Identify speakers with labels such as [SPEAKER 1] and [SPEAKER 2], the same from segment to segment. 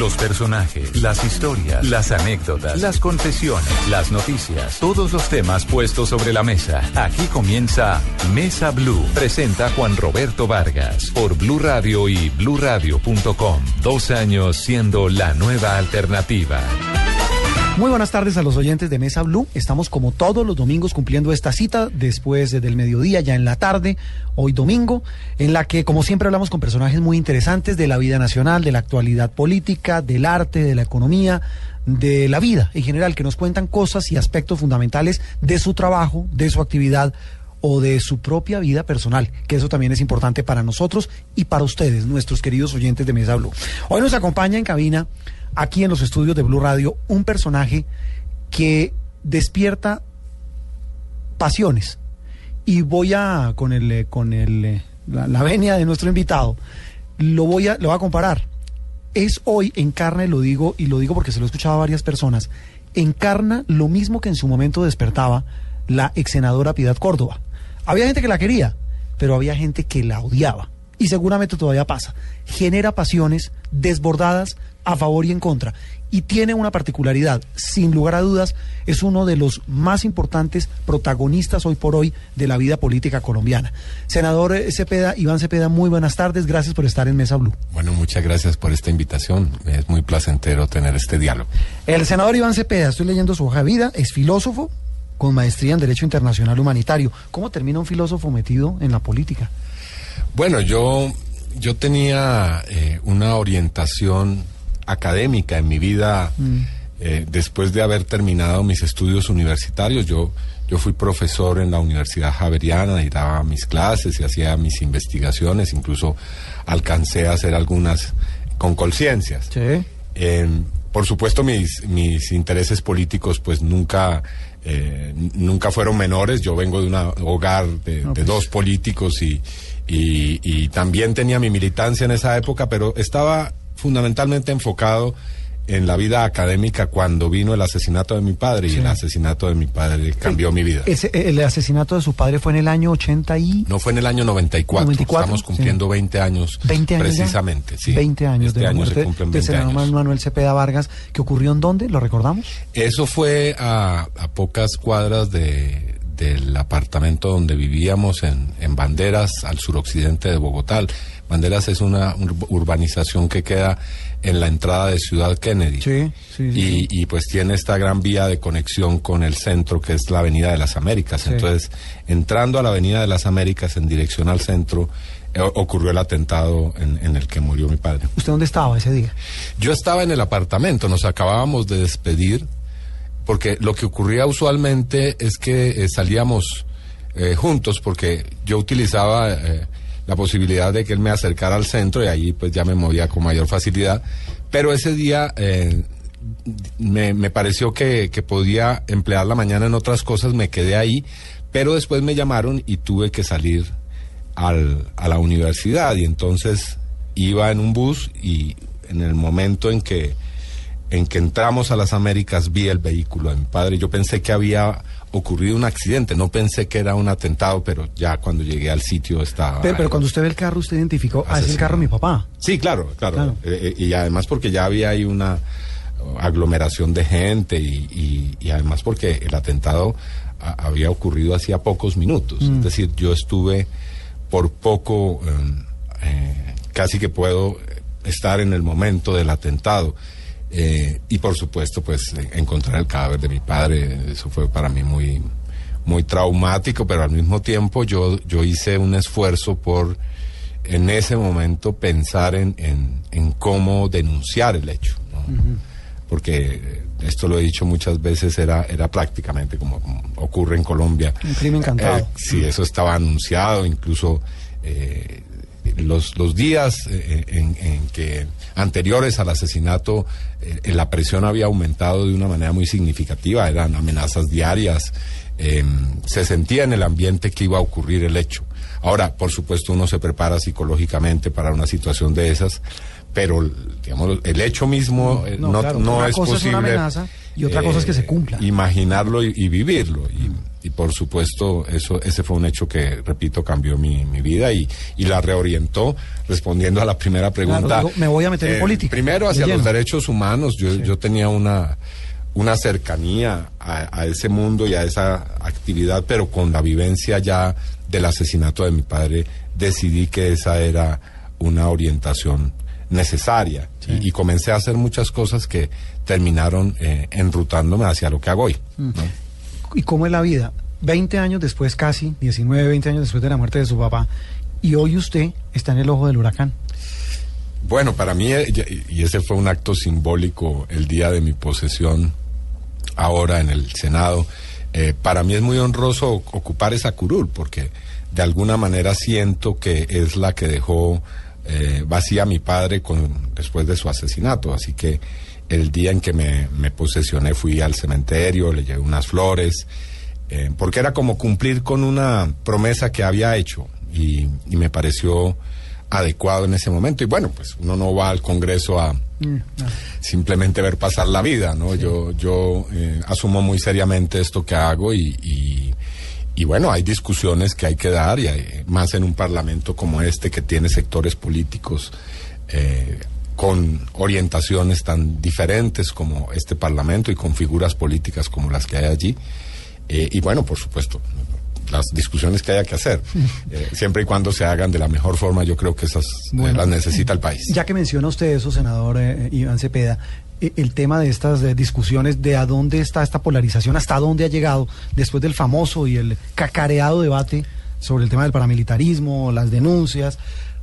[SPEAKER 1] Los personajes, las historias, las anécdotas, las confesiones, las noticias, todos los temas puestos sobre la mesa. Aquí comienza Mesa Blue. Presenta Juan Roberto Vargas por Blue Radio y bluradio.com. Dos años siendo la nueva alternativa.
[SPEAKER 2] Muy buenas tardes a los oyentes de Mesa Blue. Estamos como todos los domingos cumpliendo esta cita después del mediodía, ya en la tarde, hoy domingo, en la que como siempre hablamos con personajes muy interesantes de la vida nacional, de la actualidad política, del arte, de la economía, de la vida en general, que nos cuentan cosas y aspectos fundamentales de su trabajo, de su actividad o de su propia vida personal, que eso también es importante para nosotros y para ustedes, nuestros queridos oyentes de Mesa Blue. Hoy nos acompaña en cabina aquí en los estudios de Blue Radio un personaje que despierta pasiones. Y voy a, con el, con el, la, venia de nuestro invitado, lo voy a, lo voy a comparar. Es hoy, encarna, lo digo, y lo digo porque se lo he escuchado a varias personas, encarna lo mismo que en su momento despertaba la ex senadora Piedad Córdoba. Había gente que la quería, pero había gente que la odiaba. Y seguramente todavía pasa. Genera pasiones desbordadas a favor y en contra. Y tiene una particularidad, sin lugar a dudas, es uno de los más importantes protagonistas hoy por hoy de la vida política colombiana. Senador Cepeda, Iván Cepeda, muy buenas tardes, gracias por estar en Mesa Blue.
[SPEAKER 3] Bueno, muchas gracias por esta invitación, es muy placentero tener este diálogo.
[SPEAKER 2] El senador Iván Cepeda, estoy leyendo su hoja de vida, es filósofo con maestría en Derecho Internacional Humanitario. ¿Cómo termina un filósofo metido en la política?
[SPEAKER 3] Bueno, yo, yo tenía eh, una orientación académica en mi vida. Mm. Eh, después de haber terminado mis estudios universitarios, yo, yo fui profesor en la Universidad Javeriana y daba mis clases y hacía mis investigaciones, incluso alcancé a hacer algunas con conciencias. por supuesto, mis, mis intereses políticos pues nunca, eh, nunca fueron menores. Yo vengo de un hogar de, pues. dos políticos y, y, y también tenía mi militancia en esa época, pero estaba fundamentalmente enfocado en la vida académica cuando vino el asesinato de mi padre y el asesinato de mi padre cambió mi vida.
[SPEAKER 2] Ese, el asesinato de su padre fue en el año 80 y...
[SPEAKER 3] No fue en el año 94. Estamos cumpliendo 20 años. 20 años. Precisamente, sí.
[SPEAKER 2] 20 años este de año se cumplen 20 años. Manuel Cepeda Vargas, que ocurrió en dónde? ¿Lo recordamos?
[SPEAKER 3] Eso fue a, a pocas cuadras de, del apartamento donde vivíamos en, en Banderas, al suroccidente de Bogotá. Banderas es una urbanización que queda en la entrada de Ciudad Kennedy. Sí, sí, sí. Y, pues tiene esta gran vía de conexión con el centro, que es la Avenida de las Américas. Entonces, entrando a la Avenida de las Américas en dirección al centro, eh, ocurrió el atentado en, en, el que murió mi padre.
[SPEAKER 2] ¿Usted dónde estaba ese día?
[SPEAKER 3] Yo estaba en el apartamento, nos acabábamos de despedir, porque lo que ocurría usualmente es que eh, salíamos eh, juntos, porque yo utilizaba la posibilidad de que él me acercara al centro y ahí pues ya me movía con mayor facilidad. Pero ese día eh, me, me, pareció que, que, podía emplear la mañana en otras cosas, me quedé ahí, pero después me llamaron y tuve que salir al, a la universidad y entonces iba en un bus y en el momento en que en que entramos a las Américas vi el vehículo de mi padre. Yo pensé que había ocurrido un accidente. No pensé que era un atentado, pero ya cuando llegué al sitio estaba.
[SPEAKER 2] Pero, pero cuando usted ve el carro, usted identificó, ah, es el carro de mi papá.
[SPEAKER 3] Sí, claro, claro. Eh, eh, y además porque ya había ahí una aglomeración de gente y, y, además porque el atentado había ocurrido hacía pocos minutos. Mm. Es decir, yo estuve por poco, em, eh, casi que puedo estar en el momento del atentado. Eh, y por supuesto, pues encontrar el cadáver de mi padre, eso fue para mí muy, muy traumático, pero al mismo tiempo yo, yo hice un esfuerzo por en ese momento pensar en, en, cómo denunciar el hecho. Porque esto lo he dicho muchas veces, era, era prácticamente como, ocurre en Colombia.
[SPEAKER 2] Un crimen cantado. Eh,
[SPEAKER 3] sí, eso estaba anunciado, incluso eh, los, los días en, en que anteriores al asesinato, eh, la presión había aumentado de una manera muy significativa, eran amenazas diarias, em, se sentía en el ambiente que iba a ocurrir el hecho. Ahora, por supuesto, uno se prepara psicológicamente para una situación de esas, pero digamos, el hecho mismo eh, no, no, es posible.
[SPEAKER 2] y otra cosa es que se cumpla.
[SPEAKER 3] Imaginarlo y, vivirlo. y por supuesto eso ese fue un hecho que repito cambió mi, mi vida y, y la reorientó respondiendo a la primera pregunta.
[SPEAKER 2] Claro, me voy a meter en
[SPEAKER 3] eh,
[SPEAKER 2] política.
[SPEAKER 3] primero hacia los derechos humanos. Yo, yo tenía una una cercanía a, a ese mundo y a esa actividad pero con la vivencia ya del asesinato de mi padre decidí que esa era una orientación necesaria. Y, y comencé a hacer muchas cosas que terminaron eh, enrutándome hacia lo que hago hoy ¿no?
[SPEAKER 2] ¿Y cómo es la vida? 20 años después, casi, 19, 20 años después de la muerte de su papá, y hoy usted está en el ojo del huracán.
[SPEAKER 3] Bueno, para mí, eh, y ese fue un acto simbólico el día de mi posesión ahora en el Senado, eh, para mí es muy honroso ocupar esa curul, porque de alguna manera siento que es la que dejó eh, vacía a mi padre con, después de su asesinato. Así que el día en que me, me posesioné fui al cementerio, le llevé unas flores, eh, porque era como cumplir con una promesa que había hecho y, y me pareció adecuado en ese momento. Y bueno, pues uno no va al Congreso a simplemente ver pasar la vida, ¿no? Yo, yo eh, asumo muy seriamente esto que hago y, y, y bueno, hay discusiones que hay que dar y hay, más en un parlamento como este que tiene sectores políticos eh, con orientaciones tan diferentes como este parlamento y con figuras políticas como las que hay allí. Eh, y bueno, por supuesto, las discusiones que haya que hacer, eh, siempre y cuando se hagan de la mejor forma, yo creo que esas eh, las necesita el país.
[SPEAKER 2] Ya que menciona usted eso, senador Iván Cepeda, el tema de estas discusiones, de a dónde está esta polarización, hasta dónde ha llegado después del famoso y el cacareado debate sobre el tema del paramilitarismo, las denuncias.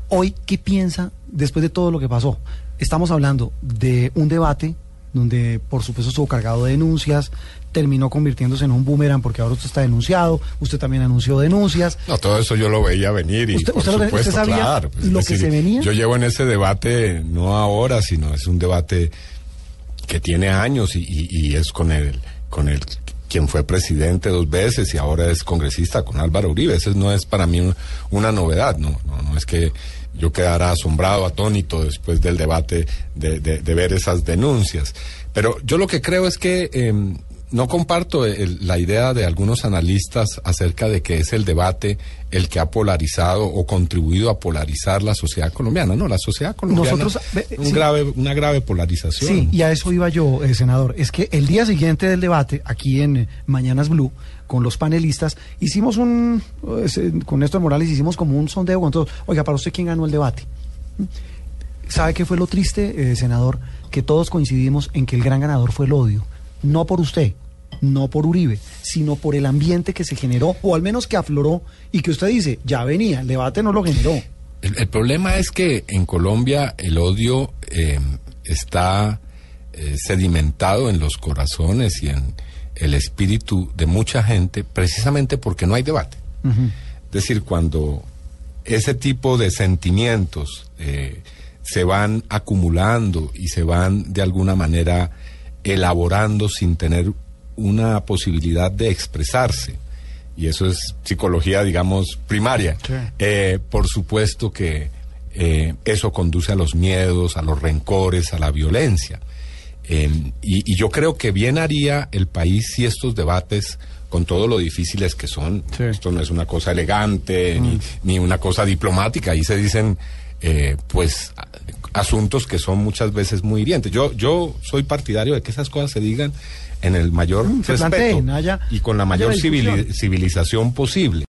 [SPEAKER 2] Hoy, ¿qué piensa después de todo lo que pasó? Estamos hablando de un debate donde por supuesto estuvo cargado de denuncias, terminó convirtiéndose en un boomerang porque ahora usted está denunciado, usted también anunció denuncias.
[SPEAKER 3] No, todo eso yo lo veía venir y
[SPEAKER 2] ¿Usted-
[SPEAKER 3] por
[SPEAKER 2] usted
[SPEAKER 3] supuesto,
[SPEAKER 2] usted sabía
[SPEAKER 3] claro. pues,
[SPEAKER 2] lo que se venía?
[SPEAKER 3] Yo llevo en ese debate no ahora, sino es un debate que tiene años y, y- y es con el con el quien fue presidente dos veces y ahora es congresista con Álvaro Uribe. Eso no es para mí un- una novedad, no, no, no es que yo quedara asombrado, atónito después del debate de, de- de ver esas denuncias. Pero yo lo que creo es que em, no comparto el- la idea de algunos analistas acerca de que es el debate el que ha polarizado o contribuido a polarizar la sociedad colombiana. No, la sociedad colombiana
[SPEAKER 2] Nosotros,
[SPEAKER 3] un
[SPEAKER 2] sí.
[SPEAKER 3] grave, una grave polarización.
[SPEAKER 2] Sí, y a eso iba yo, eh, senador. Es que el día siguiente del debate, aquí en eh, Mañanas Blue, con los panelistas, hicimos un, eh, con Néstor Morales hicimos como un sondeo con todos. Oiga, para usted, ¿quién ganó el debate? ¿Sabe qué fue lo triste, eh, senador? Que todos coincidimos en que el gran ganador fue el odio. No por usted, no por Uribe, sino por el ambiente que se generó, o al menos que afloró, y que usted dice, ya venía, el debate no lo generó.
[SPEAKER 3] El, el problema es que en Colombia el odio eh, está eh, sedimentado en los corazones y en el espíritu de mucha gente precisamente porque no hay debate. Es decir, cuando ese tipo de sentimientos eh, se van acumulando y se van de alguna manera elaborando sin tener una posibilidad de expresarse, y eso es psicología, digamos, primaria,
[SPEAKER 2] Sí.
[SPEAKER 3] eh, por supuesto que eh, eso conduce a los miedos, a los rencores, a la violencia. Eh, y, y yo creo que bien haría el país si estos debates, con todo lo difíciles que son,
[SPEAKER 2] Sí.
[SPEAKER 3] esto no es una cosa elegante ni, ni una cosa diplomática, ahí se dicen eh, pues asuntos que son muchas veces muy hirientes. Yo, yo soy partidario de que esas cosas se digan en el mayor
[SPEAKER 2] Mm,
[SPEAKER 3] respeto
[SPEAKER 2] haya-
[SPEAKER 3] y con la mayor civilización posible.